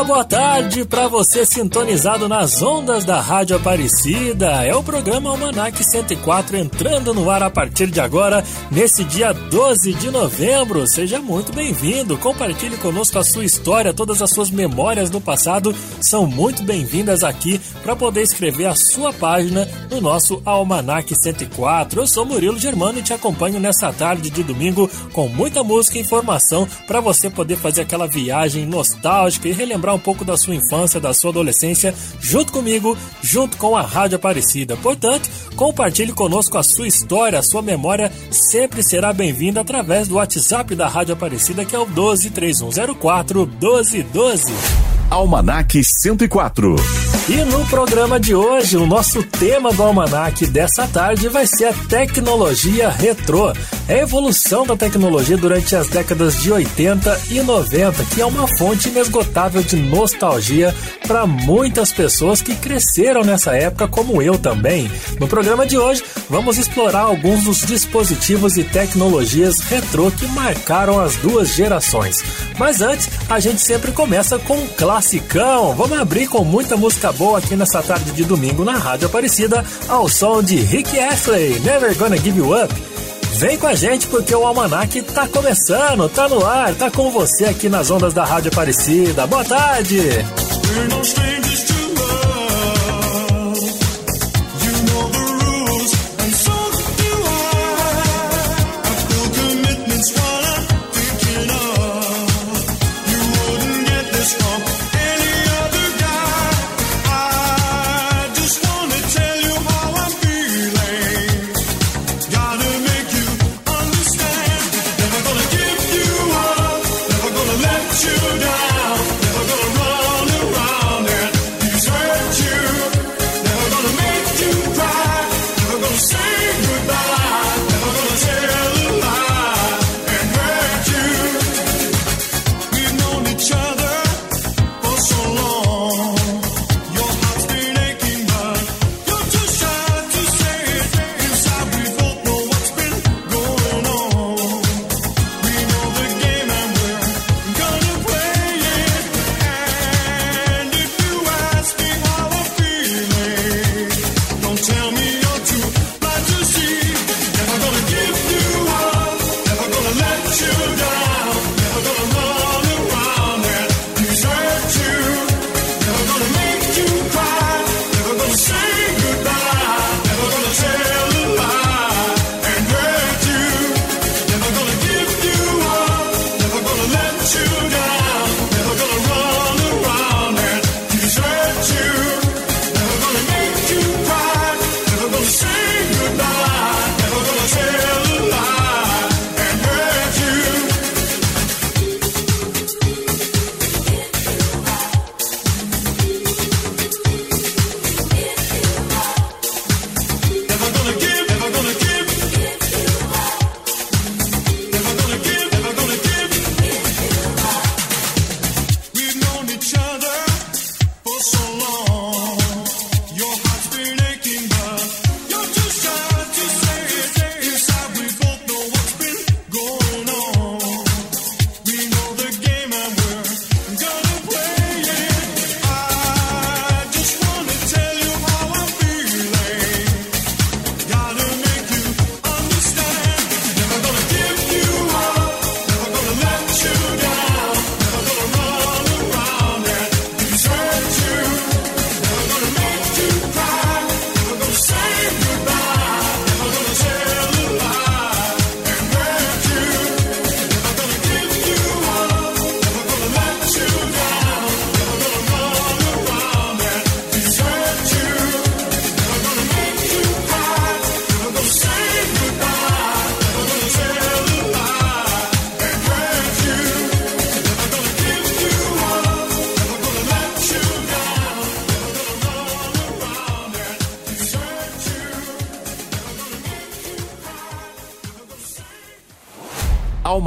uma boa tarde para você sintonizado nas ondas da Rádio Aparecida. É o programa Almanac 104 entrando no ar a partir de agora, nesse dia 12 de novembro. Seja muito bem-vindo. Compartilhe conosco a sua história, todas as suas memórias do passado são muito bem-vindas aqui para poder escrever a sua página no nosso Almanac 104. Eu sou Murilo Germano e te acompanho nessa tarde de domingo com muita música e informação para você poder fazer aquela viagem nostálgica e relembrar relembrar um pouco da sua infância, da sua adolescência, junto comigo, junto com a Rádio Aparecida. Portanto, compartilhe conosco a sua história, a sua memória sempre será bem-vinda através do WhatsApp da Rádio Aparecida, que é o 123104 1212. Almanac 104. E no programa de hoje, o nosso tema do Almanac dessa tarde vai ser a tecnologia retrô. É a evolução da tecnologia durante as décadas de 80 e 90, que é uma fonte inesgotável de nostalgia para muitas pessoas que cresceram nessa época, como eu também. No programa de hoje, vamos explorar alguns dos dispositivos e tecnologias retrô que marcaram as duas gerações. Mas antes, a gente sempre começa com um clássico classicão. Vamos abrir com muita música boa aqui nessa tarde de domingo na Rádio Aparecida, ao som de Rick Astley, Never Gonna Give You Up. Vem com a gente porque o Almanac tá começando, tá no ar, tá com você aqui nas ondas da Rádio Aparecida. Boa tarde! We're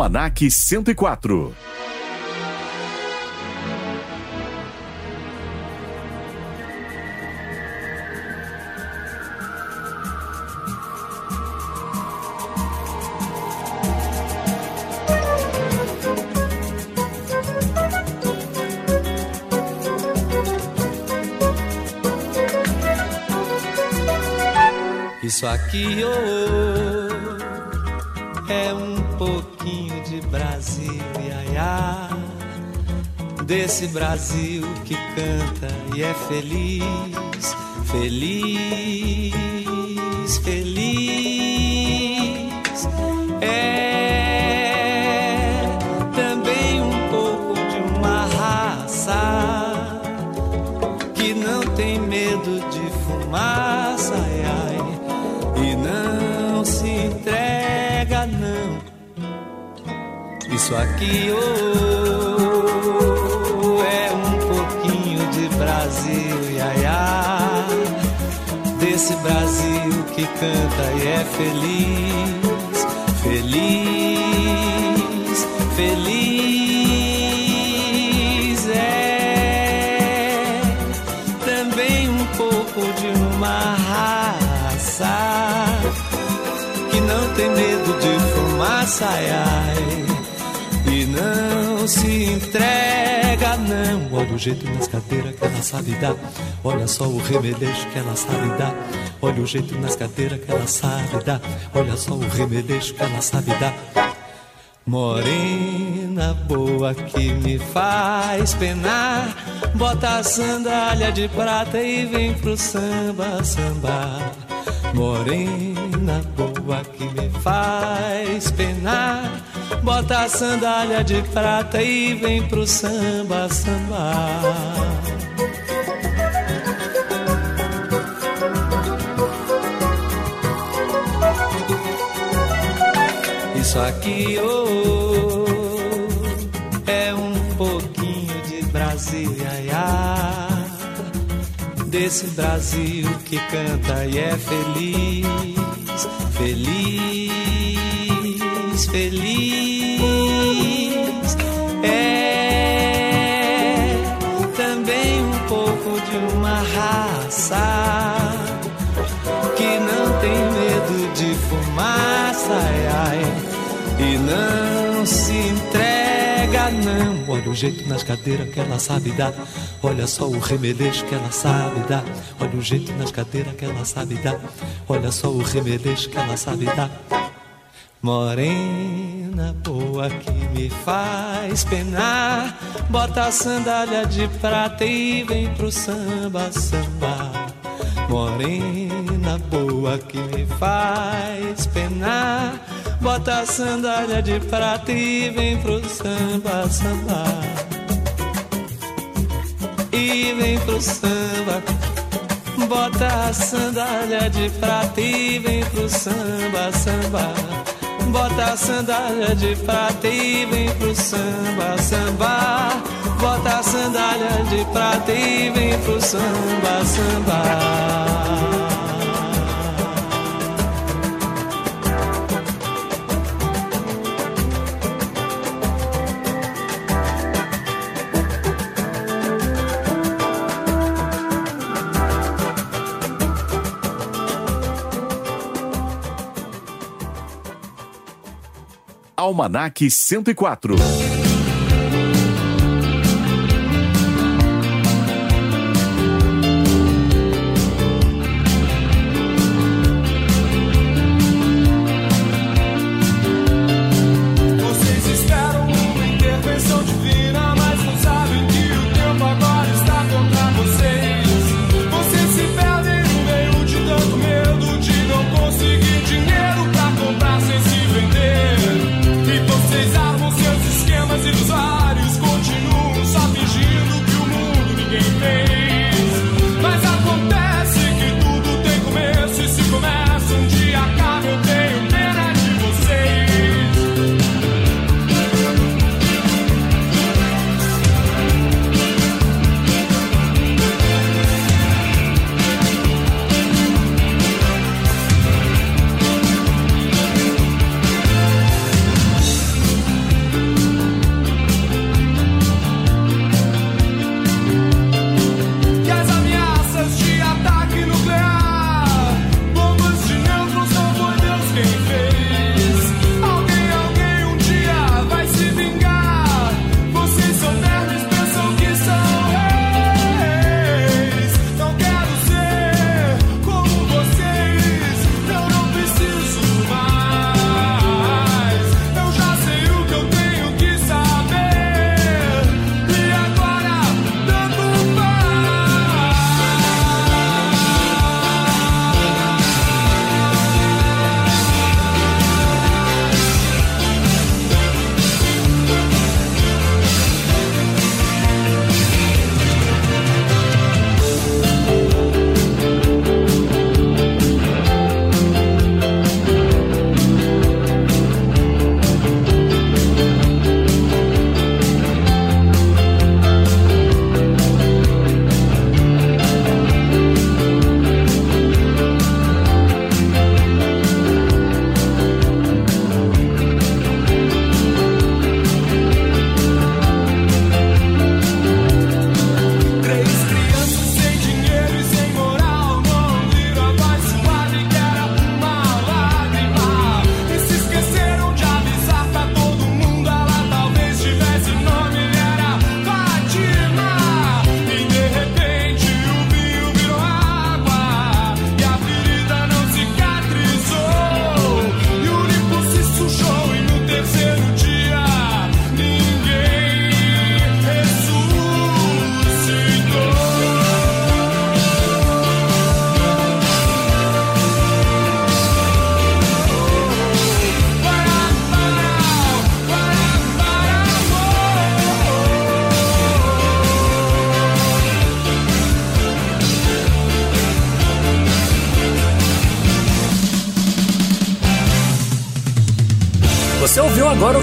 Almanac 104. Isso aqui oh, oh, é um Desse Brasil que canta e é feliz, feliz, feliz. É também um pouco de uma raça que não tem medo de fumaça, ai, ai, e não se entrega, não. Isso aqui oh, Desse Brasil que canta e é feliz, feliz, feliz. É também um pouco de uma raça que não tem medo de fumaça, ai, ai, e não se entrega, não. Olha o jeito nas cadeiras que ela sabe dar, olha só o remeleixo que ela sabe dar. Olha o jeito nas cadeiras que ela sabe dar, olha só o remeleixo que ela sabe dar. Morena boa que me faz penar, bota a sandália de prata e vem pro samba, samba. Morena boa que me faz penar, bota a sandália de prata e vem pro samba, samba. Isso aqui oh, é um pouquinho de Brasil, iaiá. Desse Brasil que canta e é feliz, feliz, feliz. É também um pouco de uma raça que não tem medo de fumaça, ai, ai, e não se entrega, não. Olha o jeito nas cadeiras que ela sabe dar, olha só o remeleixo que ela sabe dar. Olha o jeito nas cadeiras que ela sabe dar, olha só o remeleixo que ela sabe dar. Morena boa que me faz penar, bota a sandália de prata e vem pro samba, samba. Morena boa que me faz penar, bota a sandália de prata e vem pro samba, samba. E vem pro samba, bota a sandália de prata e vem pro samba, samba. Bota a sandália de prata e vem pro samba, samba. Bota a sandália de prata e vem pro samba, samba. Almanac 104.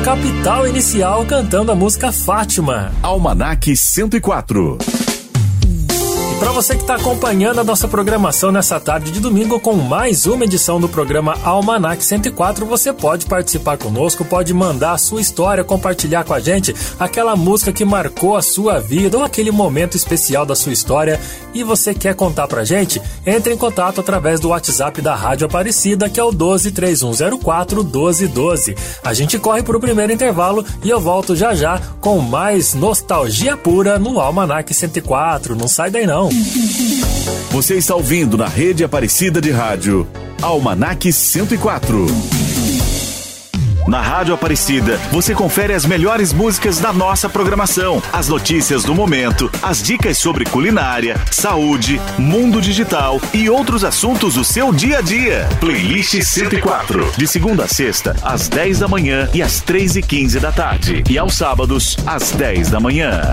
Capital Inicial cantando a música Fátima. Almanac 104. Para você que está acompanhando a nossa programação nessa tarde de domingo com mais uma edição do programa Almanac 104, você pode participar conosco, pode mandar a sua história, compartilhar com a gente aquela música que marcou a sua vida ou aquele momento especial da sua história e você quer contar pra gente? Entre em contato através do WhatsApp da Rádio Aparecida, que é o 123104 1212. A gente corre para o primeiro intervalo e eu volto já já com mais nostalgia pura no Almanac 104. Não sai daí não. Você está ouvindo na rede Aparecida de Rádio Almanac 104. Na Rádio Aparecida, você confere as melhores músicas da nossa programação, as notícias do momento, as dicas sobre culinária, saúde, mundo digital e outros assuntos do seu dia a dia. Playlist 104, de segunda a sexta, às 10 da manhã e às 3 e 15 da tarde. E aos sábados, às 10 da manhã.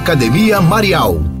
Academia Marial.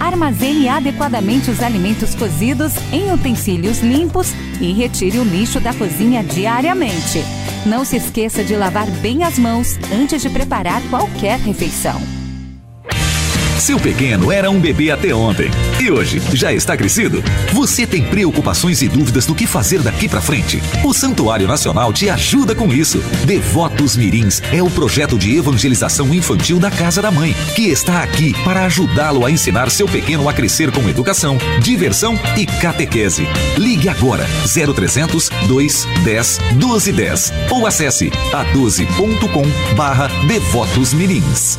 Armazene adequadamente os alimentos cozidos em utensílios limpos e retire o lixo da cozinha diariamente. Não se esqueça de lavar bem as mãos antes de preparar qualquer refeição. Seu pequeno era um bebê até ontem e hoje já está crescido. Você tem preocupações e dúvidas do que fazer daqui para frente? O Santuário Nacional te ajuda com isso. Devotos Mirins é o projeto de evangelização infantil da Casa da Mãe, que está aqui para ajudá-lo a ensinar seu pequeno a crescer com educação, diversão e catequese. Ligue agora 0300 210 1210 ou acesse a12.com barra Devotos Mirins.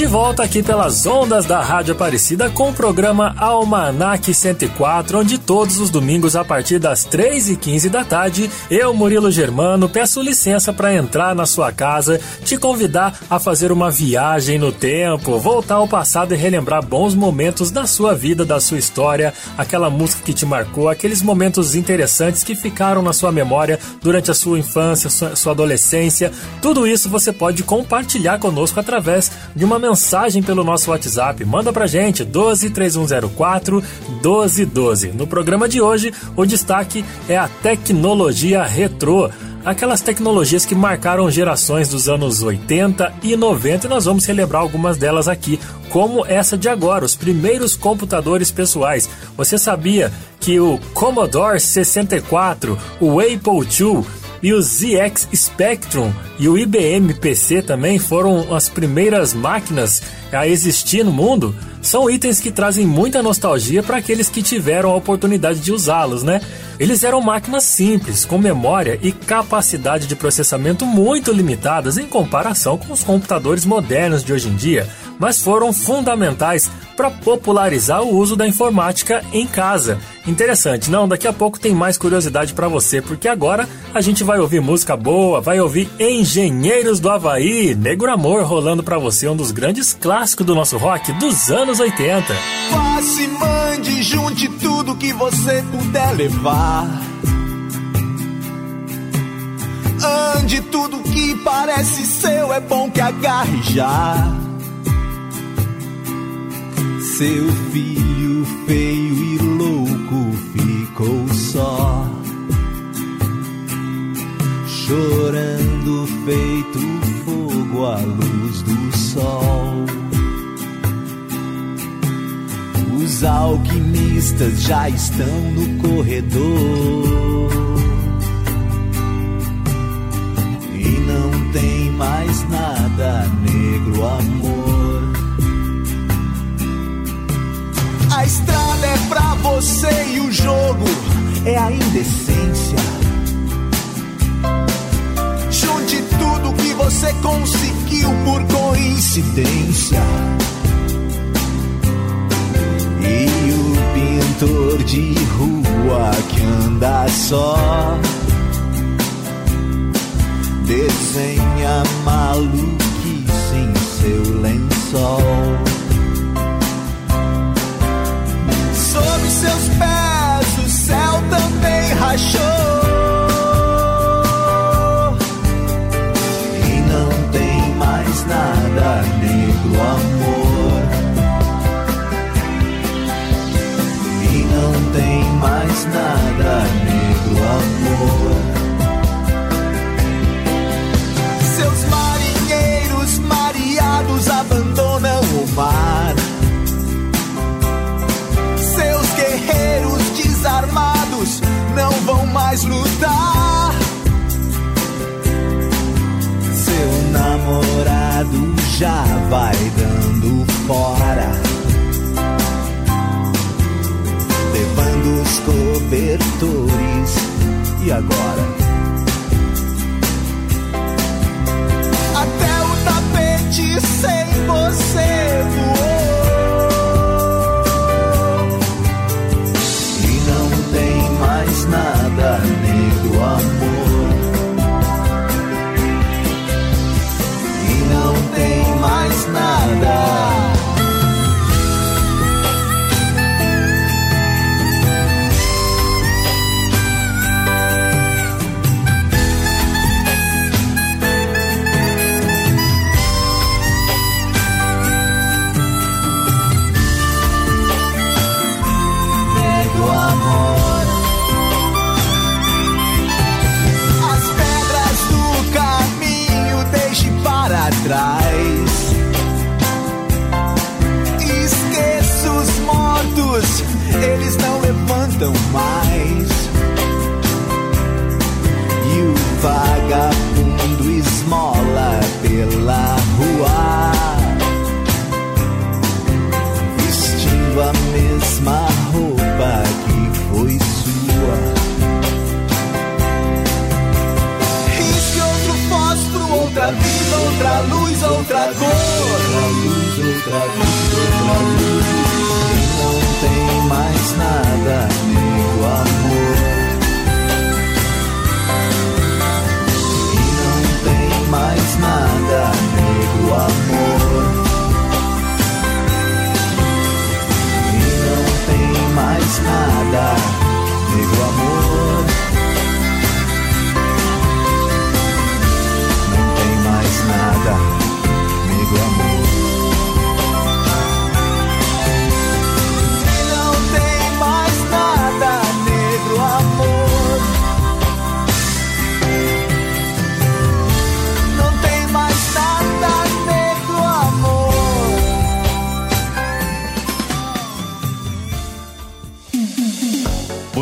De volta aqui pelas ondas da Rádio Aparecida com o programa Almanac 104, onde todos os domingos a partir das 3 e 15 da tarde, eu, Murilo Germano, peço licença para entrar na sua casa, te convidar a fazer uma viagem no tempo, voltar ao passado e relembrar bons momentos da sua vida, da sua história, aquela música que te marcou, aqueles momentos interessantes que ficaram na sua memória durante a sua infância, sua, adolescência. Tudo isso você pode compartilhar conosco através de uma mensagem pelo nosso WhatsApp. Manda pra gente 12 3104 1212. No programa de hoje, o destaque é a tecnologia retrô aquelas tecnologias que marcaram gerações dos anos 80 e 90 e nós vamos celebrar algumas delas aqui, como essa de agora, os primeiros computadores pessoais. Você sabia que o Commodore 64, o Apple II e o ZX Spectrum e o IBM PC também foram as primeiras máquinas a existir no mundo, são itens que trazem muita nostalgia para aqueles que tiveram a oportunidade de usá-los, né? Eles eram máquinas simples, com memória e capacidade de processamento muito limitadas em comparação com os computadores modernos de hoje em dia, mas foram fundamentais para popularizar o uso da informática em casa. Interessante, não? Daqui a pouco tem mais curiosidade para você, porque agora a gente vai ouvir música boa, vai ouvir Engenheiros do Havaí, Negro Amor rolando para você, um dos grandes clássicos do nosso rock dos anos 80. Passe, mande, junte tudo que você puder levar. ande, tudo que parece seu é bom que agarre já. Seu filho feio e louco ficou só, chorando feito fogo à luz do sol. Os alquimistas já estão no corredor. E não tem mais nada, negro amor. A estrada é pra você e o jogo é a indecência. Junte tudo que você conseguiu por coincidência. E o pintor de rua que anda só desenha maluquice em seu lençol. Sob seus pés o céu também rachou. E não tem mais nada, negro amor. E não tem mais nada, negro mais lutar. Seu namorado já vai dando fora. Levando os cobertores. E agora? Até o tapete sem você E não tem mais nada, meu amor. E não tem mais nada, negro amor. E não tem mais nada,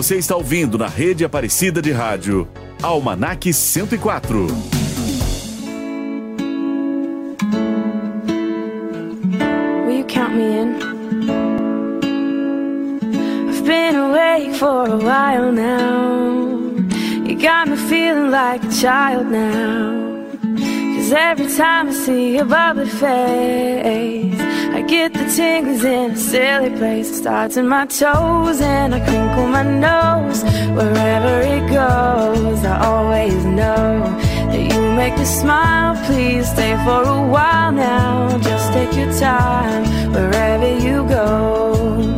Você está ouvindo na rede Aparecida de Rádio, Almanac 104. Will you count me in? I've been awake for a while now. You got me feeling like a child now. Cause every time I see your bubbly face, get the tingles in a silly place. It starts in my toes and I crinkle my nose. Wherever it goes, I always know that you make me smile. Please stay for a while now. Just take your time wherever you go.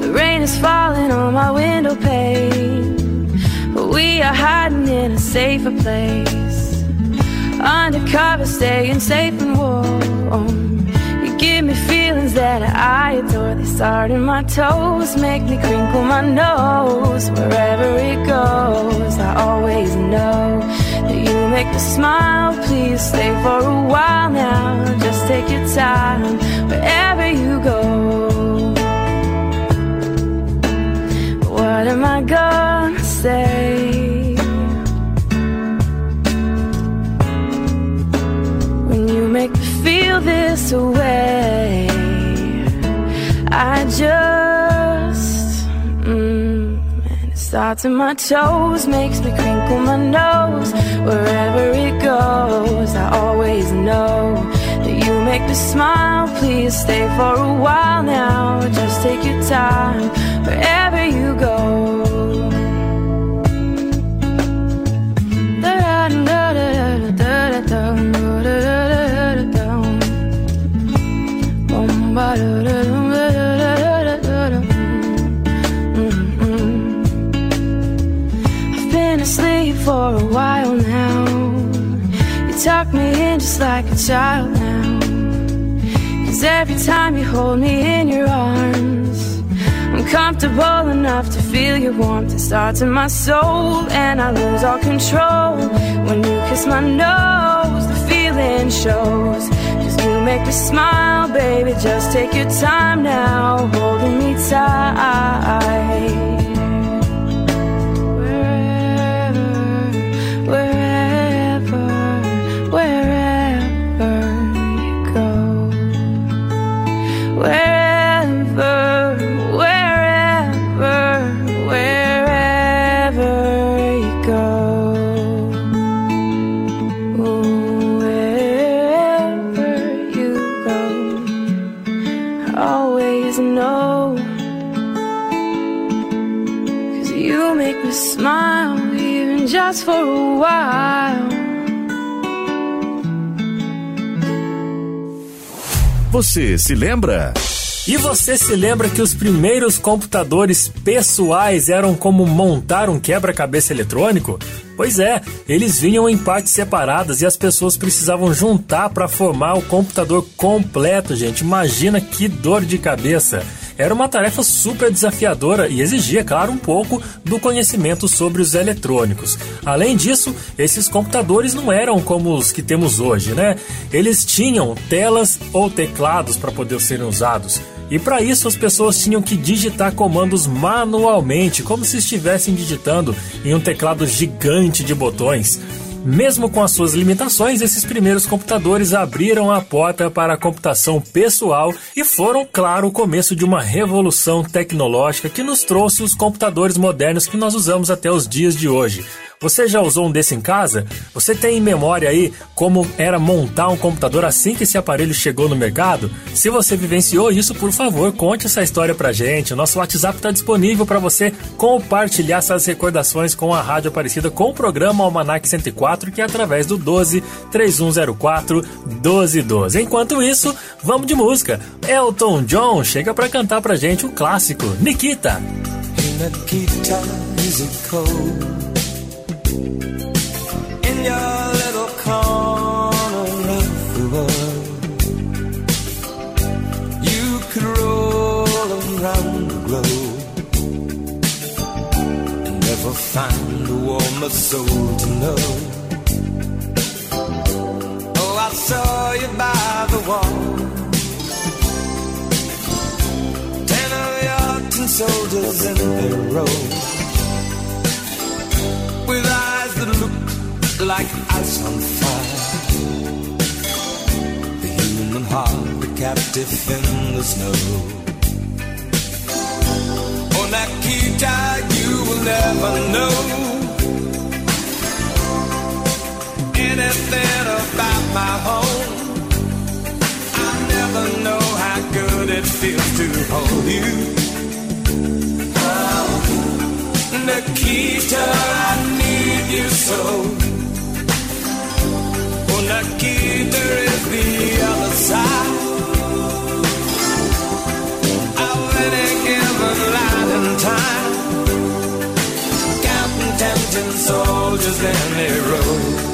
The rain is falling on my window pane, but we are hiding in a safer place. Undercover, staying safe and warm. Feelings that I adore. They start in my toes, make me crinkle my nose. Wherever it goes, I always know that you make me smile. Please stay for a while now. Just take your time wherever you go. What am I gonna say? When you make feel this way, I just. Mm, and it starts in my toes, makes me crinkle my nose. Wherever it goes, I always know that you make me smile. Please stay for a while now. Just take your time wherever you go. Just like a child now. Cause every time you hold me in your arms, I'm comfortable enough to feel your warmth. It starts in my soul, and I lose all control. When you kiss my nose, the feeling shows. Cause you make me smile, baby. Just take your time now, holding me tight. Você se lembra? E você se lembra que os primeiros computadores pessoais eram como montar um quebra-cabeça eletrônico? Pois é, eles vinham em partes separadas e as pessoas precisavam juntar para formar o computador completo, gente. Imagina que dor de cabeça. Era uma tarefa super desafiadora e exigia, claro, um pouco do conhecimento sobre os eletrônicos. Além disso, esses computadores não eram como os que temos hoje, né? Eles tinham telas ou teclados para poder serem usados. E para isso as pessoas tinham que digitar comandos manualmente, como se estivessem digitando em um teclado gigante de botões. Mesmo com as suas limitações, esses primeiros computadores abriram a porta para a computação pessoal e foram, claro, o começo de uma revolução tecnológica que nos trouxe os computadores modernos que nós usamos até os dias de hoje. Você já usou um desse em casa? Você tem em memória aí como era montar um computador assim que esse aparelho chegou no mercado? Se você vivenciou isso, por favor, conte essa história pra gente. O nosso WhatsApp está disponível para você compartilhar essas recordações com a Rádio Aparecida com o programa Almanac 104, que é através do 12 3104 1212. Enquanto isso, vamos de música. Elton John chega para cantar pra gente o clássico Nikita. Nikita, is cold? Your little corner of the world, you could roll around the globe and never find a warmer soul to know. Oh, I saw you by the wall. Soldiers in their row with eyes that look like ice on fire. The human heart, the captive in the snow. Oh, Nikita, you will never know anything about my home. I never know how good it feels to hold you. Oh, Nikita, I need you so. Oh, Nikita is the other side of any given and time. Tempting soldiers in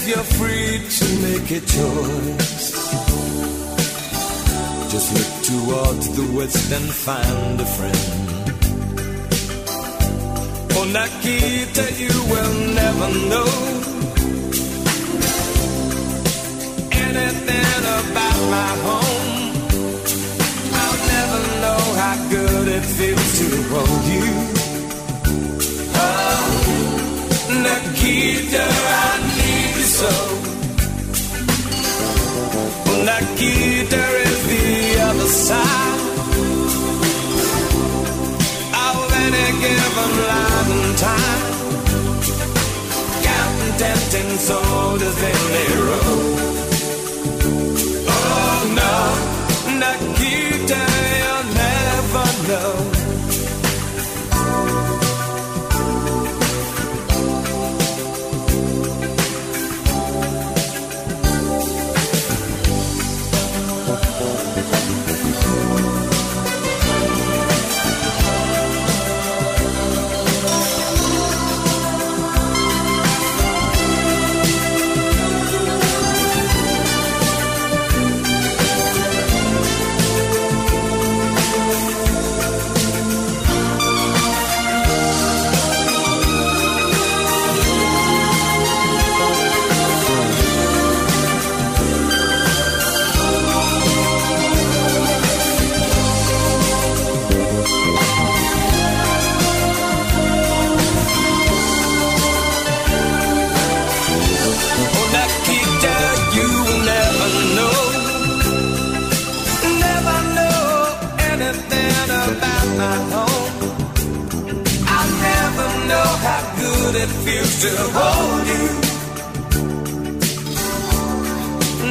If you're free to make a choice, just look towards the west and find a friend. For Nikita, you will never know anything about my home. I'll never know how good it feels to hold you. tempting soul does think they. It feels to hold you.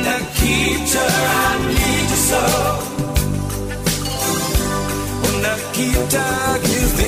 Nikita, I need you so. Oh, Nikita, is the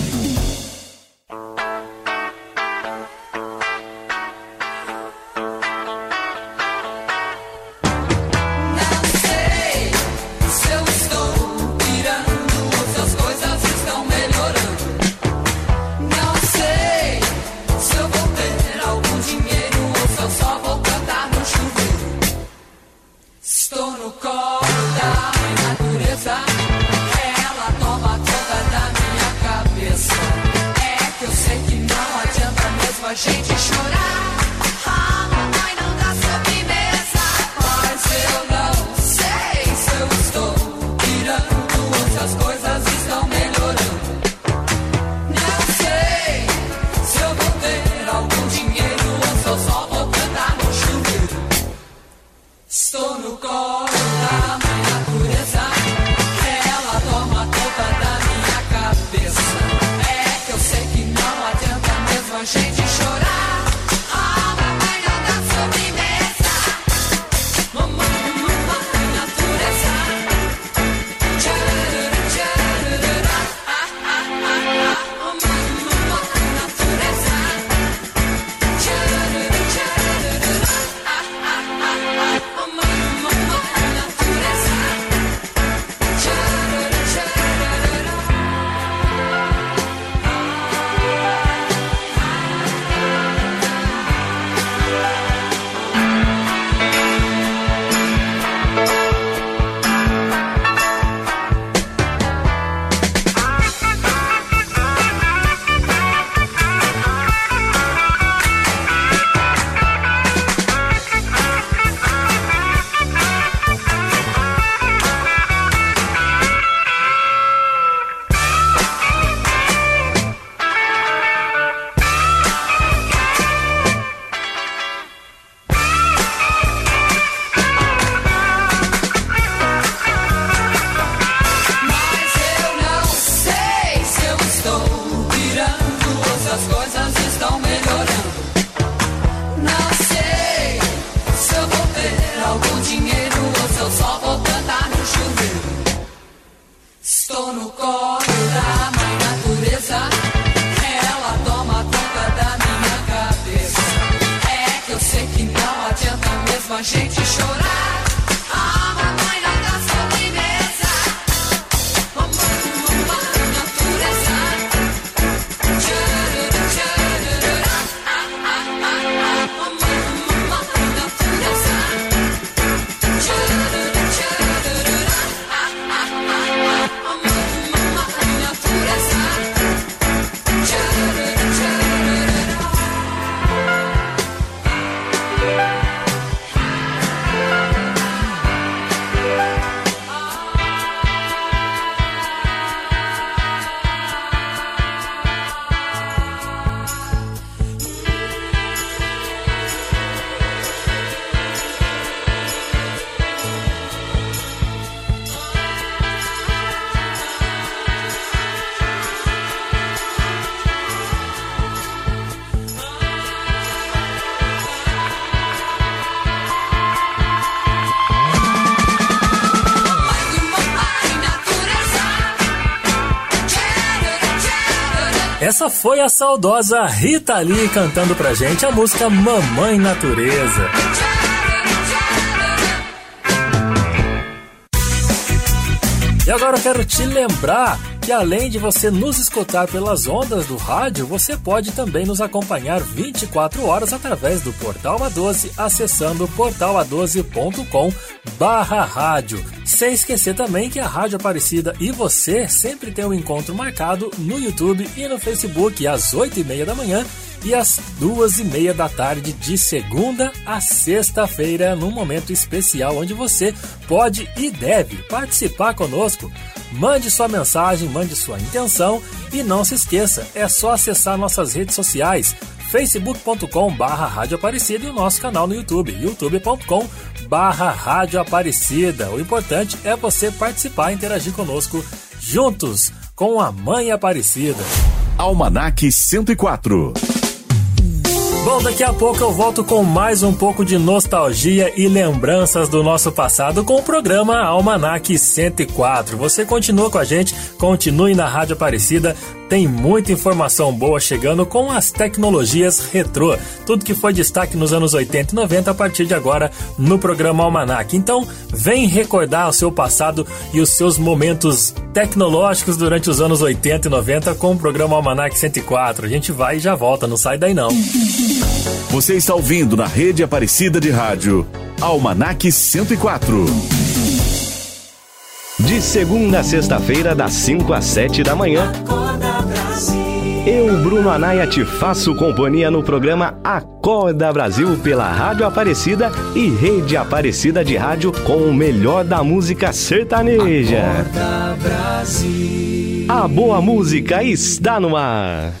Essa foi a saudosa Rita Lee cantando pra gente a música Mamãe Natureza. E agora eu quero te lembrar que além de você nos escutar pelas ondas do rádio, você pode também nos acompanhar 24 horas através do Portal A12, acessando portala12.com barra rádio. Sem esquecer também que a Rádio Aparecida e você sempre tem um encontro marcado no YouTube e no Facebook às 8 e meia da manhã e às duas e meia da tarde de segunda a sexta-feira, num momento especial onde você pode e deve participar conosco. Mande sua mensagem, mande sua intenção e não se esqueça, é só acessar nossas redes sociais facebook.com barra Rádio Aparecida e o nosso canal no YouTube, youtube.com barra Rádio Aparecida. O importante é você participar e interagir conosco juntos com a Mãe Aparecida. Almanac 104 Bom, daqui a pouco eu volto com mais um pouco de nostalgia e lembranças do nosso passado com o programa Almanac 104. Você continua com a gente, continue na Rádio Aparecida, tem muita informação boa chegando com as tecnologias retrô. Tudo que foi destaque nos anos 80 e 90 a partir de agora no programa Almanac. Então, vem recordar o seu passado e os seus momentos tecnológicos durante os anos 80 e 90 com o programa Almanac 104. A gente vai e já volta, não sai daí não. Você está ouvindo na rede Aparecida de Rádio Almanac 104. De segunda a sexta-feira, das 5 às 7 da manhã. Eu, Bruno Anaia, te faço companhia no programa Acorda Brasil pela Rádio Aparecida e Rede Aparecida de Rádio com o melhor da música sertaneja. Acorda Brasil. A boa música está no ar.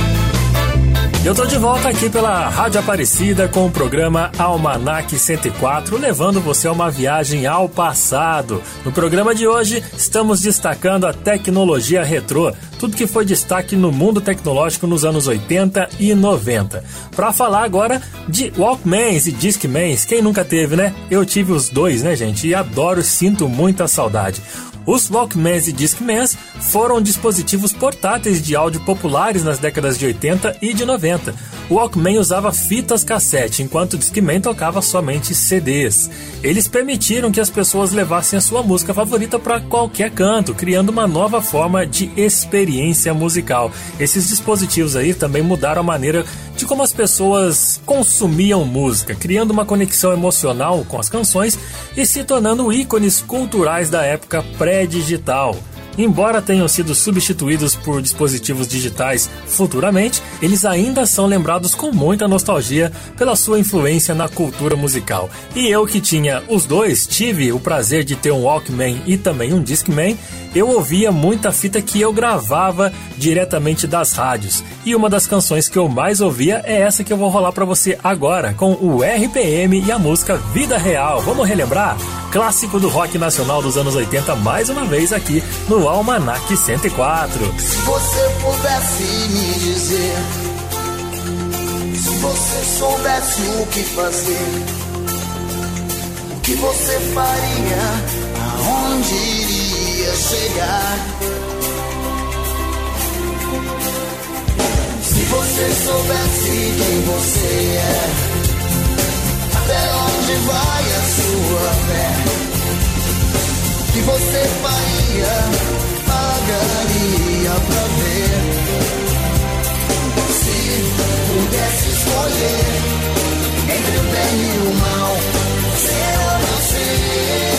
Eu tô de volta aqui pela Rádio Aparecida com o programa Almanac 104, levando você a uma viagem ao passado. No programa de hoje, estamos destacando a tecnologia retrô, tudo que foi destaque no mundo tecnológico nos anos 80 e 90. Para falar agora de Walkmans e Discmans, quem nunca teve, né? Eu tive os dois, né, gente? E adoro, sinto muita saudade. Os Walkmans e Discmans foram dispositivos portáteis de áudio populares nas décadas de 80 e de 90. O Walkman usava fitas cassete, enquanto o Discman tocava somente CDs. Eles permitiram que as pessoas levassem a sua música favorita para qualquer canto, criando uma nova forma de experiência musical. Esses dispositivos aí também mudaram a maneira de como as pessoas consumiam música, criando uma conexão emocional com as canções e se tornando ícones culturais da época pré-digital. Embora tenham sido substituídos por dispositivos digitais futuramente, eles ainda são lembrados com muita nostalgia pela sua influência na cultura musical. E eu que tinha os dois, tive o prazer de ter um Walkman e também um Discman, eu ouvia muita fita que eu gravava diretamente das rádios. E uma das canções que eu mais ouvia é essa que eu vou rolar para você agora, com o RPM e a música Vida Real. Vamos relembrar? Clássico do rock nacional dos anos 80, mais uma vez aqui no Almanac 104. Se você pudesse me dizer, se você soubesse o que fazer, o que você faria, aonde iria chegar? Se você soubesse quem você é, até onde vai a sua fé? Que você faria, pagaria pra ver? Se pudesse escolher entre o bem e o mal, ser ou não ser.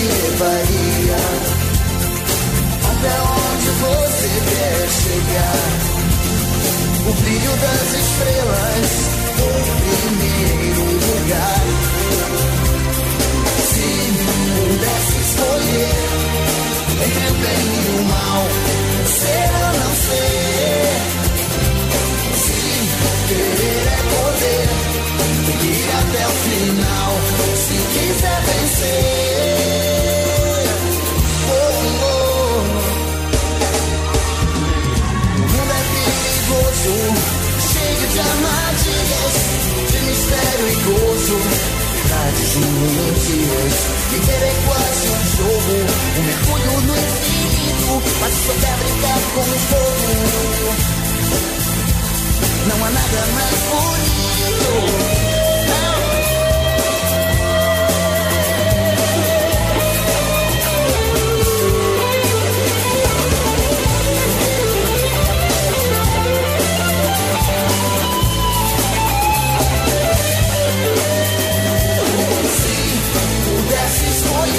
Te levaria até onde você quer chegar. O brilho das estrelas, o primeiro lugar. Se pudesse escolher entre o bem e o mal, ser ou não ser. Se querer é poder. Ir até o final, se quiser vencer. Cheio de de mistério e gozo, verdades e mentiras. Viver é quase um jogo, um mergulho no infinito, mas se souber brincar com o fogo. Não há nada mais bonito.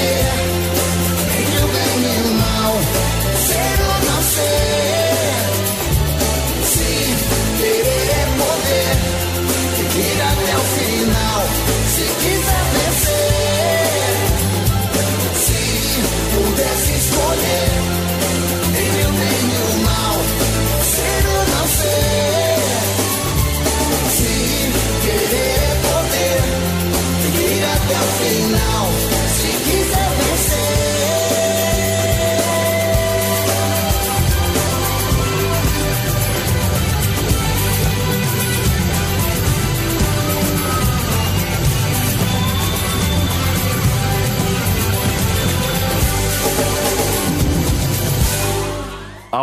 yeah.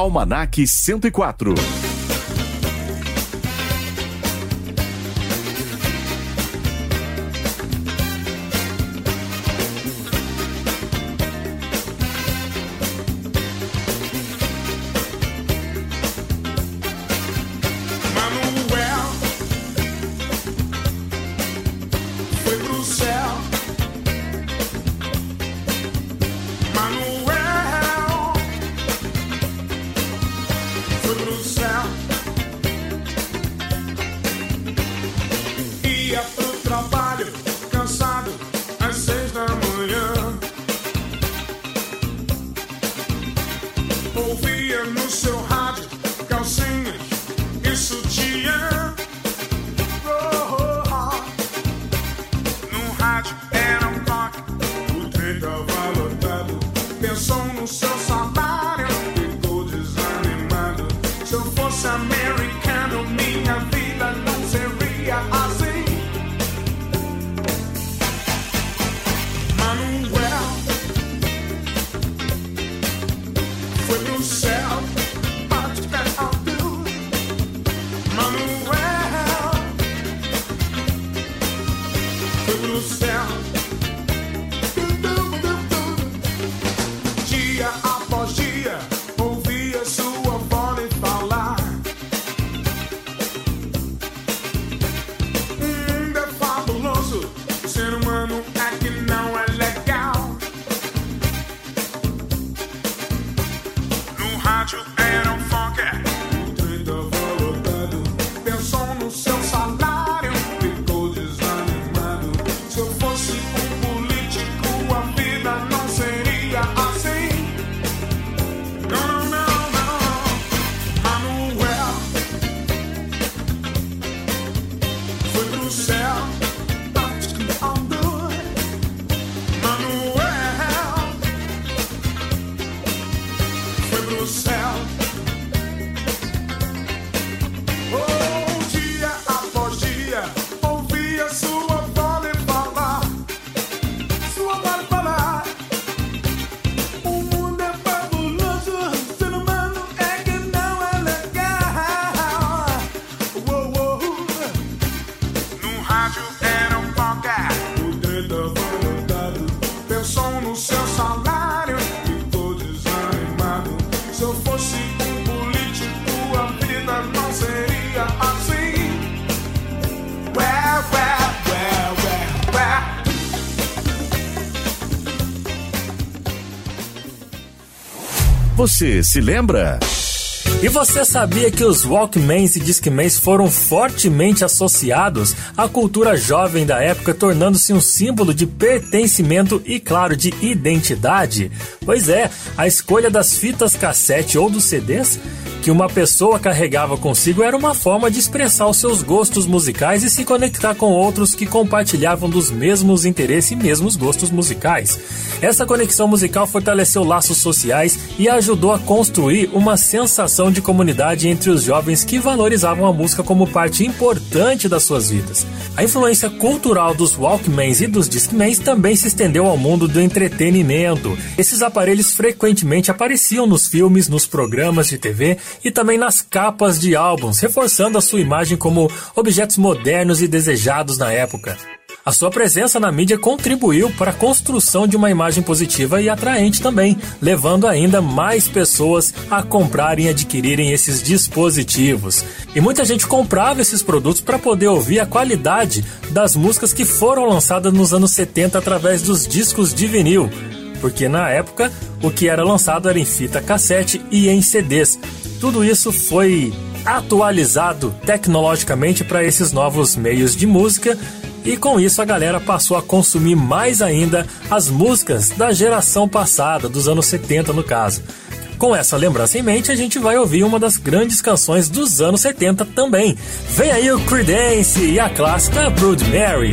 Almanac 104. Você se lembra? E você sabia que os Walkmans e Discmans foram fortemente associados à cultura jovem da época, tornando-se um símbolo de pertencimento e, claro, de identidade? Pois é, a escolha das fitas cassete ou dos CDs que uma pessoa carregava consigo era uma forma de expressar os seus gostos musicais e se conectar com outros que compartilhavam dos mesmos interesses e mesmos gostos musicais. Essa conexão musical fortaleceu laços sociais e ajudou a construir uma sensação de comunidade entre os jovens que valorizavam a música como parte importante das suas vidas. A influência cultural dos Walkmans e dos Discmans também se estendeu ao mundo do entretenimento. Esses aparelhos frequentemente apareciam nos filmes, nos programas de TV e também nas capas de álbuns, reforçando a sua imagem como objetos modernos e desejados na época. A sua presença na mídia contribuiu para a construção de uma imagem positiva e atraente também, levando ainda mais pessoas a comprarem e adquirirem esses dispositivos. E muita gente comprava esses produtos para poder ouvir a qualidade das músicas que foram lançadas nos anos 70 através dos discos de vinil, porque na época o que era lançado era em fita cassete e em CDs. Tudo isso foi atualizado tecnologicamente para esses novos meios de música e com isso a galera passou a consumir mais ainda as músicas da geração passada, dos anos 70 no caso. Com essa lembrança em mente, a gente vai ouvir uma das grandes canções dos anos 70 também. Vem aí o Creedence e a clássica Brood Mary.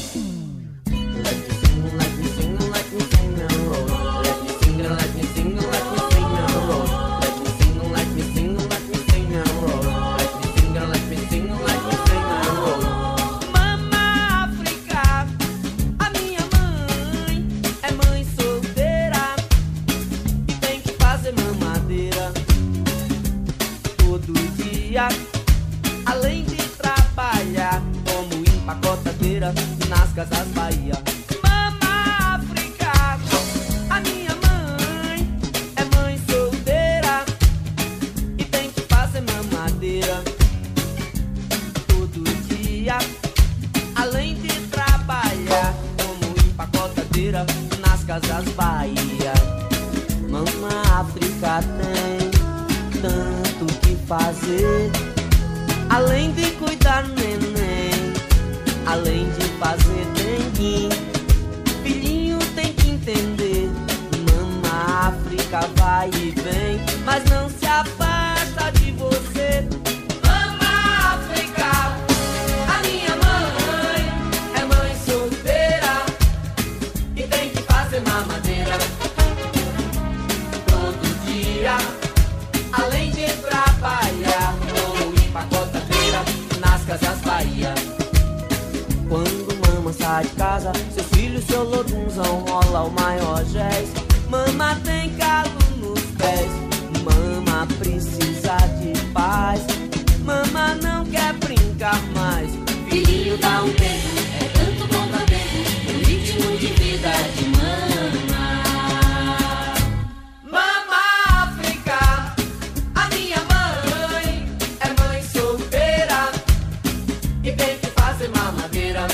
e tem que fazer mamadeira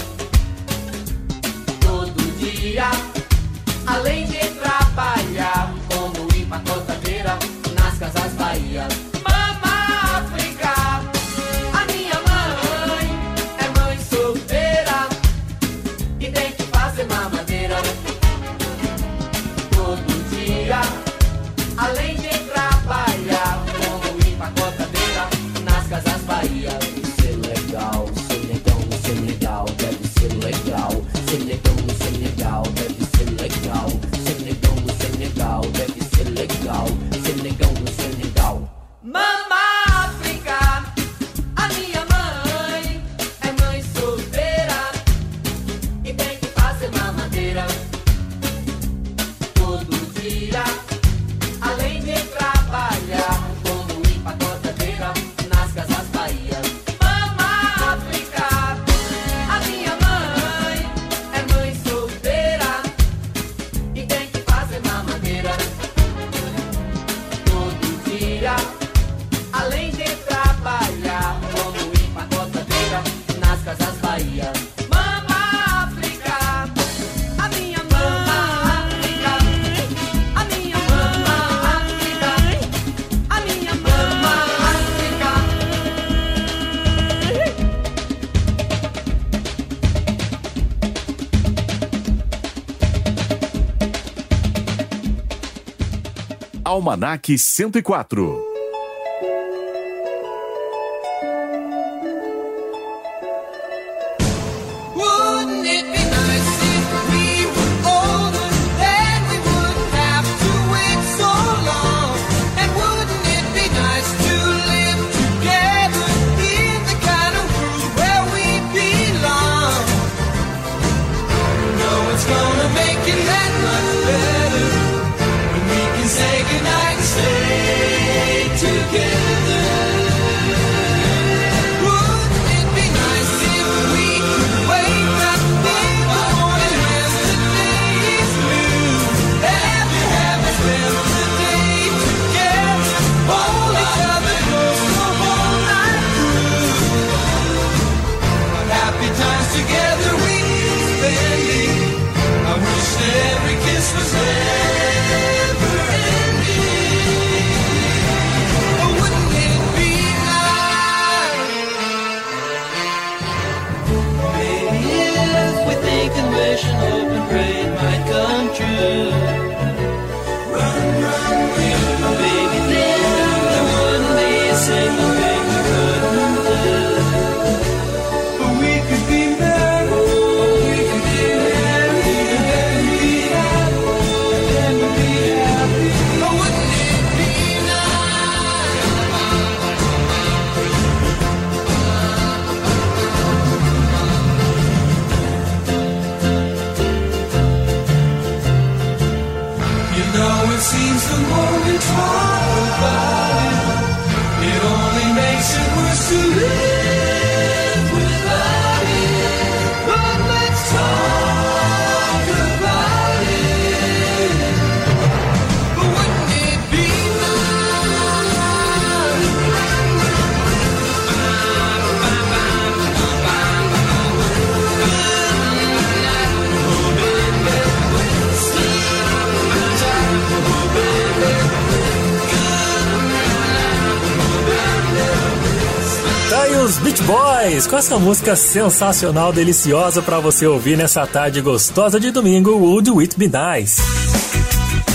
todo dia. Almanac 104. Com essa música sensacional, deliciosa para você ouvir nessa tarde gostosa de domingo, Would It Be Nice?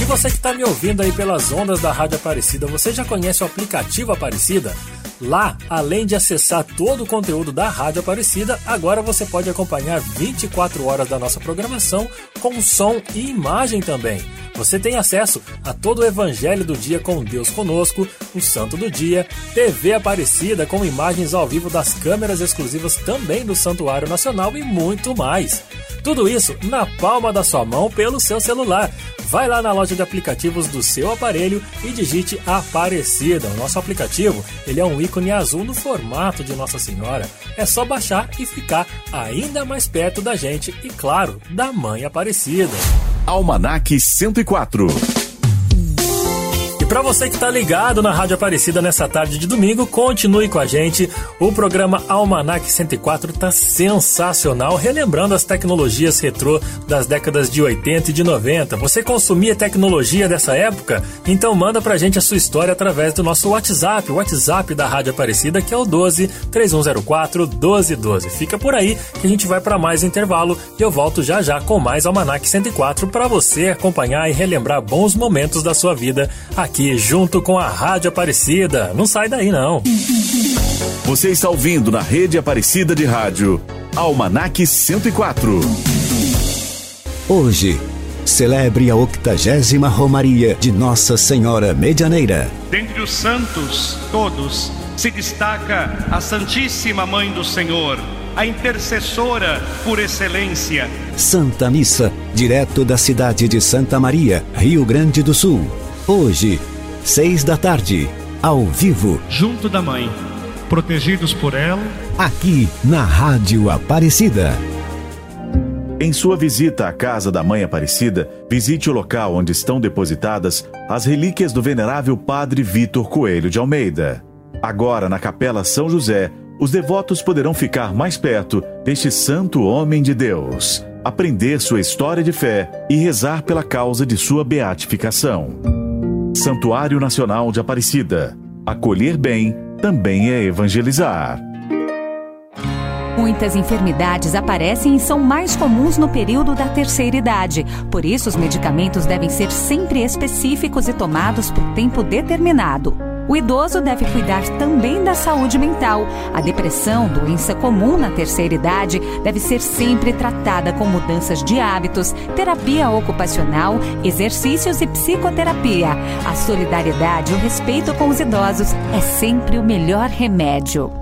E você que está me ouvindo aí pelas ondas da Rádio Aparecida, você já conhece o aplicativo Aparecida? Lá, além de acessar todo o conteúdo da Rádio Aparecida, agora você pode acompanhar 24 horas da nossa programação com som e imagem também. Você tem acesso a todo o Evangelho do Dia com Deus Conosco, o Santo do Dia, TV Aparecida com imagens ao vivo das câmeras exclusivas também do Santuário Nacional e muito mais. Tudo isso na palma da sua mão pelo seu celular. Vai lá na loja de aplicativos do seu aparelho e digite Aparecida. O nosso aplicativo ele é um ícone azul no formato de Nossa Senhora. É só baixar e ficar ainda mais perto da gente e, claro, da Mãe Aparecida. Almanac 104. Para você que tá ligado na Rádio Aparecida nessa tarde de domingo, continue com a gente. O programa Almanac 104 tá sensacional, relembrando as tecnologias retrô das décadas de 80 e de 90. Você consumia tecnologia dessa época? Então manda pra gente a sua história através do nosso WhatsApp, o WhatsApp da Rádio Aparecida, que é o 12 3104 1212. Fica por aí que a gente vai para mais intervalo e eu volto já já com mais Almanac 104 para você acompanhar e relembrar bons momentos da sua vida aqui junto com a Rádio Aparecida. Não sai daí não. Você está ouvindo na rede Aparecida de Rádio Almanac 104. Hoje, celebre a octagésima Romaria de Nossa Senhora Medianeira. Dentre os santos todos se destaca a Santíssima Mãe do Senhor, a intercessora por excelência. Santa Missa, direto da cidade de Santa Maria, Rio Grande do Sul. Hoje, seis da tarde, ao vivo, Junto da Mãe, protegidos por ela. aqui na Rádio Aparecida. Em sua visita à casa da Mãe Aparecida, visite o local onde estão depositadas as relíquias do venerável Padre Vitor Coelho de Almeida. Agora, na Capela São José, os devotos poderão ficar mais perto deste santo homem de Deus, aprender sua história de fé e rezar pela causa de sua beatificação. Santuário Nacional de Aparecida. Acolher bem também é evangelizar. Muitas enfermidades aparecem e são mais comuns no período da terceira idade. Por isso, os medicamentos devem ser sempre específicos e tomados por tempo determinado. O idoso deve cuidar também da saúde mental. A depressão, doença comum na terceira idade, deve ser sempre tratada com mudanças de hábitos, terapia ocupacional, exercícios e psicoterapia. A solidariedade e o respeito com os idosos é sempre o melhor remédio.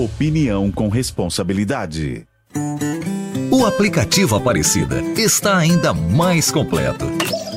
Opinião com responsabilidade. O aplicativo Aparecida está ainda mais completo.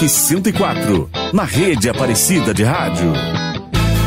Almanac 104, na rede Aparecida de Rádio.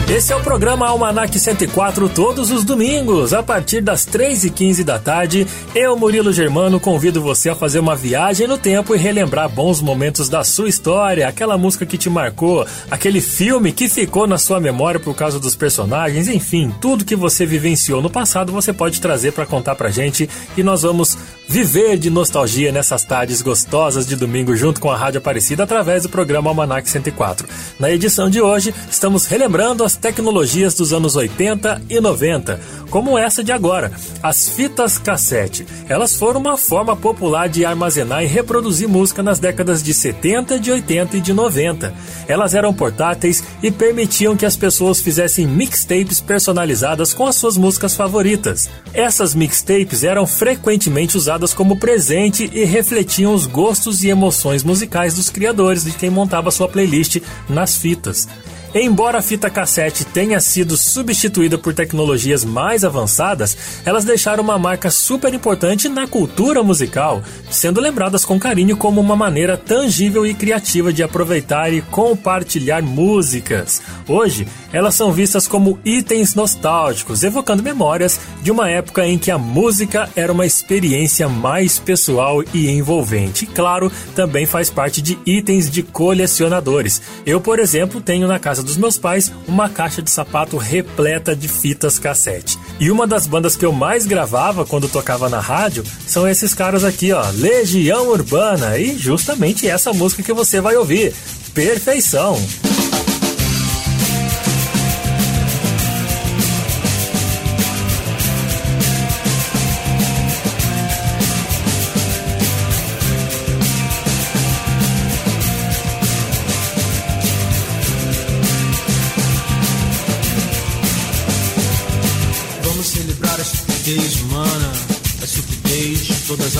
Esse é o programa Almanac 104, todos os domingos, a partir das 3h15 da tarde. Eu, Murilo Germano, convido você a fazer uma viagem no tempo e relembrar bons momentos da sua história, aquela música que te marcou, aquele filme que ficou na sua memória por causa dos personagens, enfim, tudo que você vivenciou no passado você pode trazer para contar pra gente e nós vamos viver de nostalgia nessas tardes gostosas de domingo junto com a Rádio Aparecida através do programa Almanac 104. Na edição de hoje, estamos relembrando as tecnologias dos anos 80 e 90, como essa de agora, as fitas cassete. Elas foram uma forma popular de armazenar e reproduzir música nas décadas de 70, de 80 e de 90. Elas eram portáteis e permitiam que as pessoas fizessem mixtapes personalizadas com as suas músicas favoritas. Essas mixtapes eram frequentemente usadas como presente e refletiam os gostos e emoções musicais dos criadores de quem montava sua playlist nas fitas. Embora a fita cassete tenha sido substituída por tecnologias mais avançadas, elas deixaram uma marca super importante na cultura musical, sendo lembradas com carinho como uma maneira tangível e criativa de aproveitar e compartilhar músicas. Hoje, elas são vistas como itens nostálgicos, evocando memórias de uma época em que a música era uma experiência mais pessoal e envolvente. E, claro, também faz parte de itens de colecionadores. Eu, por exemplo, tenho na casa dos meus pais uma caixa de sapato repleta de fitas cassete. E uma das bandas que eu mais gravava quando tocava na rádio são esses caras aqui, ó, Legião Urbana, e justamente essa música que você vai ouvir, Perfeição.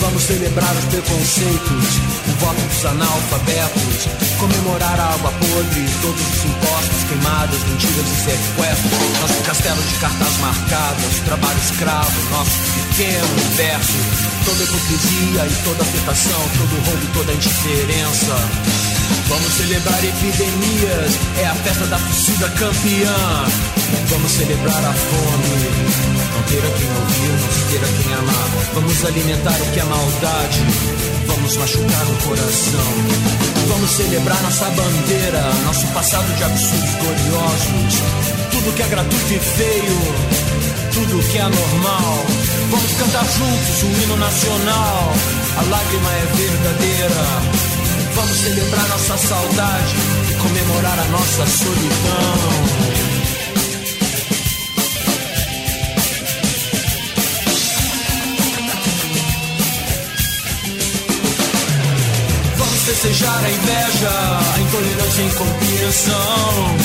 Vamos celebrar os preconceitos, o voto dos analfabetos, comemorar a água podre, todos os impostos, queimadas, mentiras e sequestros, nosso castelo de cartas marcadas, trabalho escravo, nosso pequeno universo, toda hipocrisia e toda afetação, todo roubo e toda indiferença. Vamos celebrar epidemias, é a festa da torcida campeã. Vamos celebrar a fome, não ter quem ouvir, não se ter quem amar. Vamos alimentar o que é maldade, vamos machucar o coração. Vamos celebrar nossa bandeira, nosso passado de absurdos gloriosos. Tudo que é gratuito e feio, tudo que é anormal. Vamos cantar juntos o hino nacional, a lágrima é verdadeira. Vamos celebrar nossa saudade e comemorar a nossa solidão. Vamos festejar a inveja, a intolerância e a incompreensão.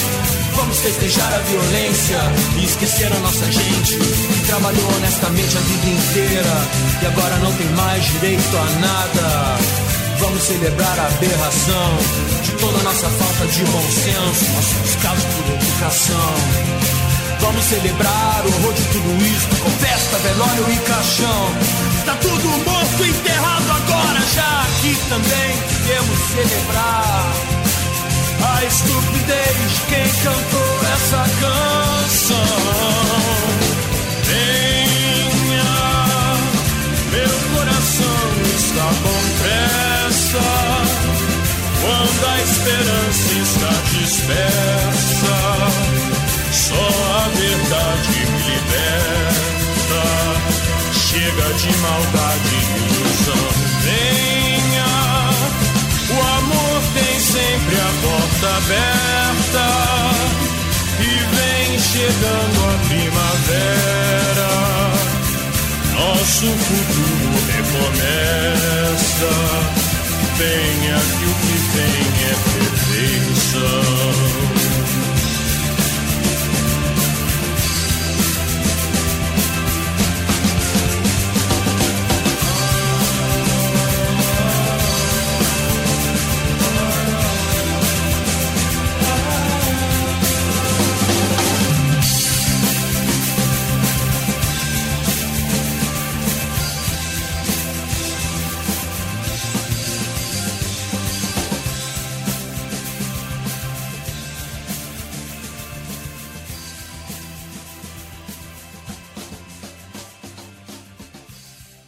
Vamos festejar a violência e esquecer a nossa gente que trabalhou honestamente a vida inteira e agora não tem mais direito a nada. Vamos celebrar a aberração de toda nossa falta de bom senso, nosso descaso por educação. Vamos celebrar o horror de tudo isso, com festa, velório e caixão. Tá tudo morto enterrado agora, já aqui também devemos celebrar a estupidez de quem cantou essa canção. Venha, meu coração está com quando a esperança está dispersa. Só a verdade me liberta. Chega de maldade e ilusão. Venha, o amor tem sempre a porta aberta. E vem chegando a primavera. Nosso futuro recomeça everything else, you can sing so.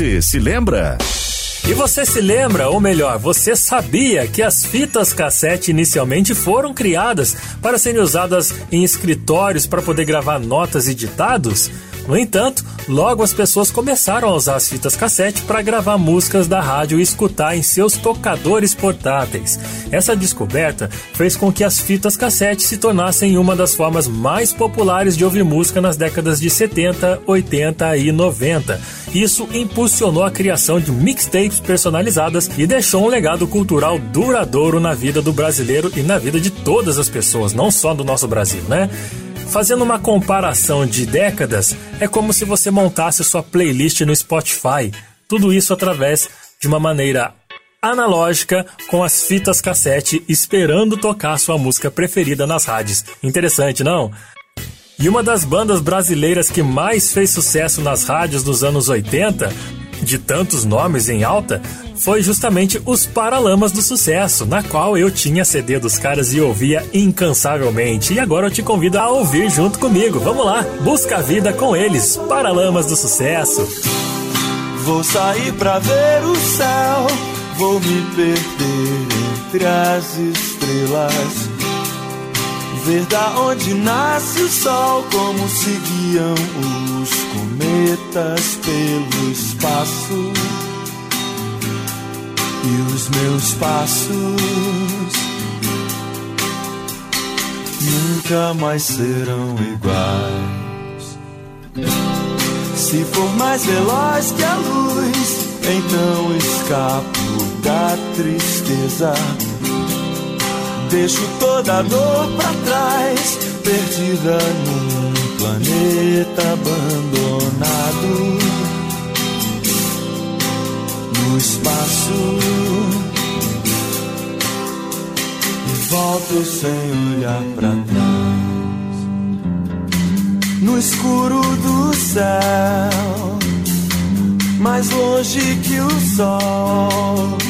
Você se lembra? E você se lembra, ou melhor, você sabia que as fitas cassete inicialmente foram criadas para serem usadas em escritórios para poder gravar notas e ditados? No entanto, logo as pessoas começaram a usar as fitas cassete para gravar músicas da rádio e escutar em seus tocadores portáteis. Essa descoberta fez com que as fitas cassete se tornassem uma das formas mais populares de ouvir música nas décadas de 70, 80 e 90. Isso impulsionou a criação de mixtapes personalizadas e deixou um legado cultural duradouro na vida do brasileiro e na vida de todas as pessoas, não só do nosso Brasil, né? Fazendo uma comparação de décadas, é como se você montasse sua playlist no Spotify. Tudo isso através de uma maneira analógica com as fitas cassete esperando tocar sua música preferida nas rádios. Interessante, não? E uma das bandas brasileiras que mais fez sucesso nas rádios dos anos 80, de tantos nomes em alta, foi justamente os Paralamas do Sucesso, na qual eu tinha CD dos caras e ouvia incansavelmente. E agora eu te convido a ouvir junto comigo. Vamos lá, busca a vida com eles, Paralamas do Sucesso. Vou sair pra ver o céu, vou me perder entre as estrelas. Ver da onde nasce o sol, como se guiam os cometas pelo espaço. E os meus passos nunca mais serão iguais. Se for mais veloz que a luz, então escapo da tristeza. Deixo toda dor pra trás, perdida num planeta abandonado. No espaço, e volto sem olhar pra trás. No escuro do céu, mais longe que o sol.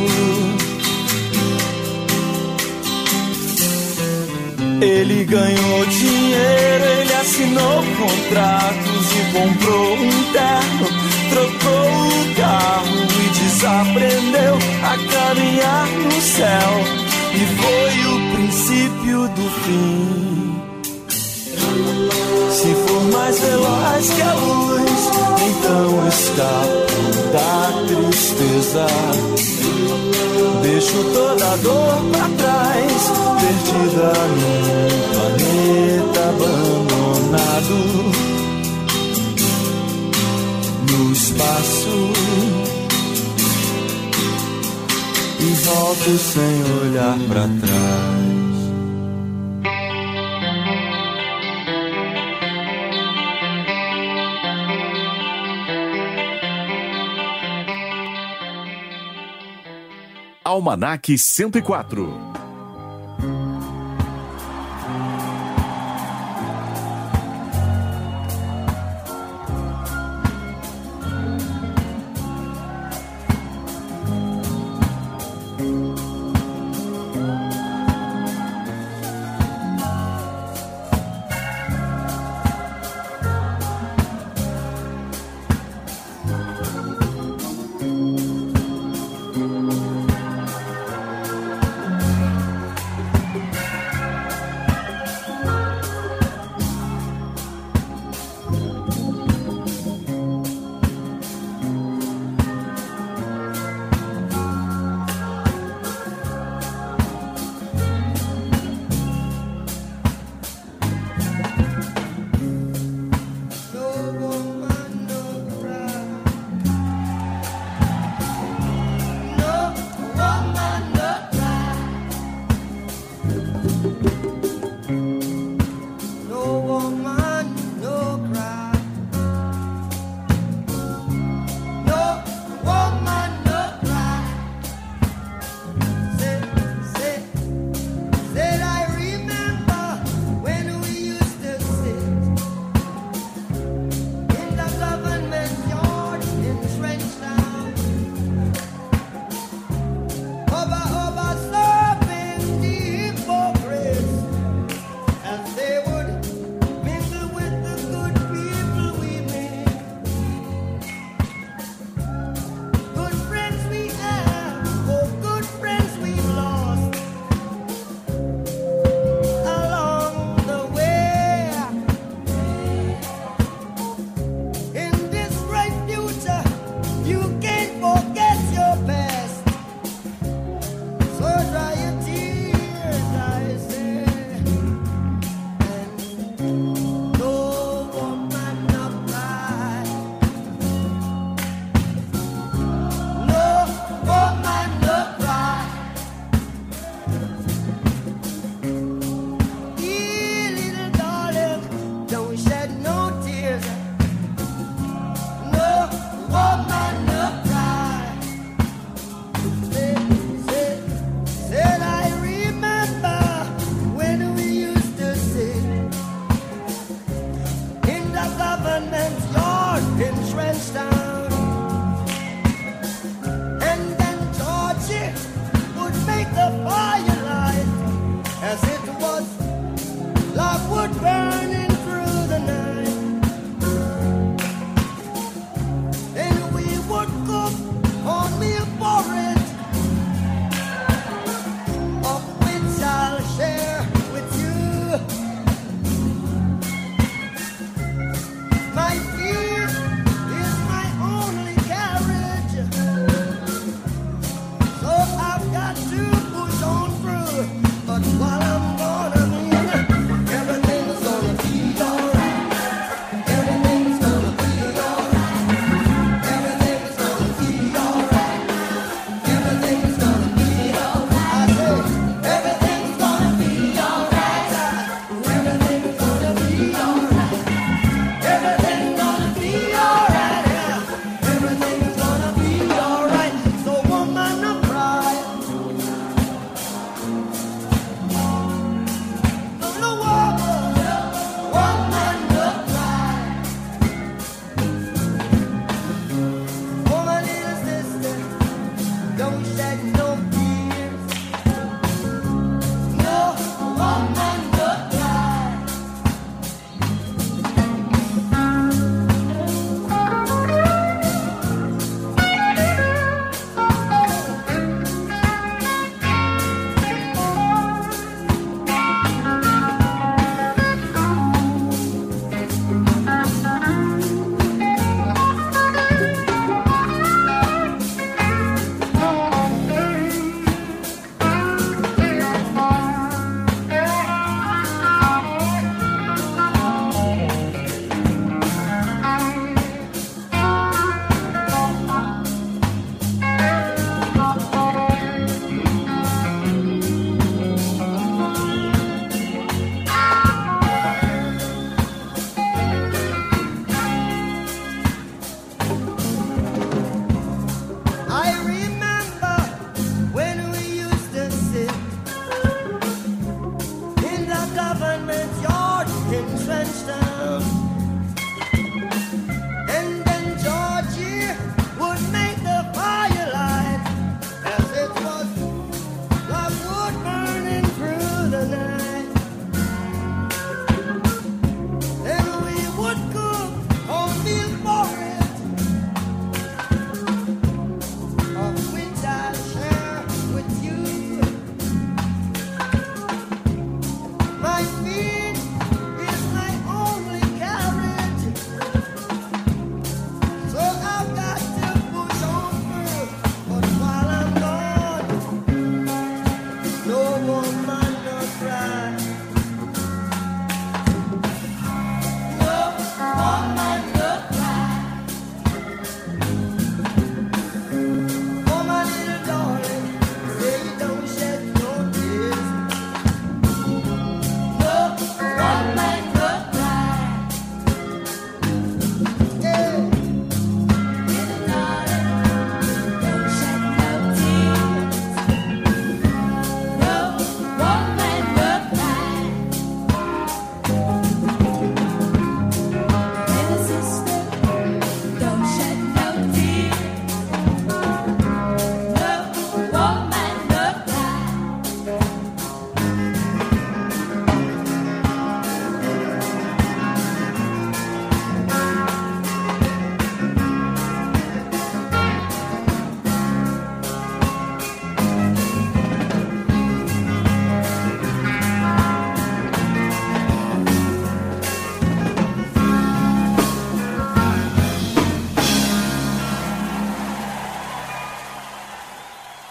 Ele ganhou dinheiro, ele assinou contratos e comprou um terno, trocou o carro e desaprendeu a caminhar no céu. E foi o princípio do fim. Se for mais veloz que a luz, então escapo da tristeza. Deixo toda dor pra trás, perdida num planeta abandonado. No espaço, e volto sem olhar pra trás. Almanac 104.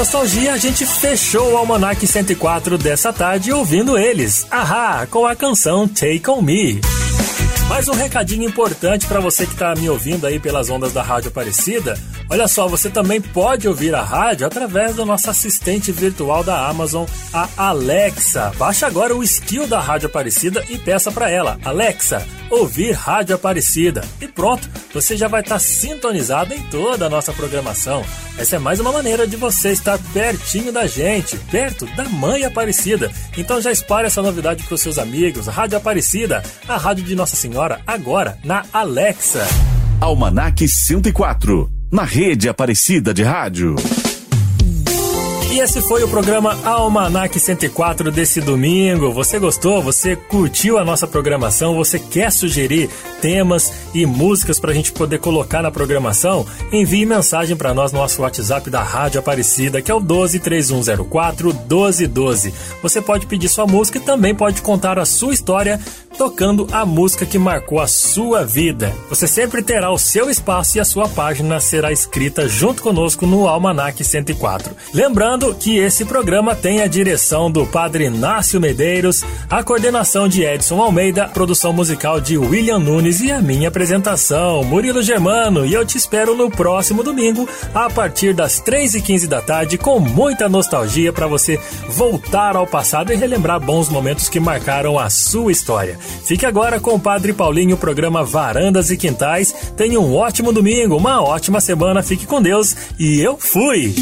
Nostalgia, a gente fechou o Almanac 104 dessa tarde ouvindo eles. Ahá, com a canção Take On Me. Mais um recadinho importante para você que está me ouvindo aí pelas ondas da Rádio Aparecida. Olha só, você também pode ouvir a rádio através do nosso assistente virtual da Amazon, a Alexa. Baixe agora o skill da Rádio Aparecida e peça para ela, Alexa, ouvir Rádio Aparecida. E pronto, você já vai estar sintonizado em toda a nossa programação. Essa é mais uma maneira de você estar pertinho da gente, perto da Mãe Aparecida. Então já espalhe essa novidade para os seus amigos. Rádio Aparecida, a rádio de Nossa Senhora, agora na Alexa. Almanac 104, na rede Aparecida de Rádio. Esse foi o programa Almanac 104 desse domingo. Você gostou? Você curtiu a nossa programação? Você quer sugerir temas e músicas para a gente poder colocar na programação? Envie mensagem para nós no nosso WhatsApp da Rádio Aparecida, que é o 123104 1212. Você pode pedir sua música e também pode contar a sua história tocando a música que marcou a sua vida. Você sempre terá o seu espaço e a sua página será escrita junto conosco no Almanac 104. Lembrando que esse programa tem a direção do Padre Inácio Medeiros, a coordenação de Edson Almeida, produção musical de William Nunes e a minha apresentação, Murilo Germano. E eu te espero no próximo domingo, a partir das 3h15 da tarde, com muita nostalgia para você voltar ao passado e relembrar bons momentos que marcaram a sua história. Fique agora com o Padre Paulinho, programa Varandas e Quintais. Tenha um ótimo domingo, uma ótima semana, fique com Deus e eu fui!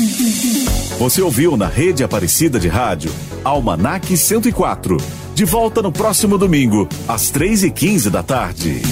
Você ouviu na rede Aparecida de Rádio Almanac 104. De volta no próximo domingo, às 3h15 da tarde.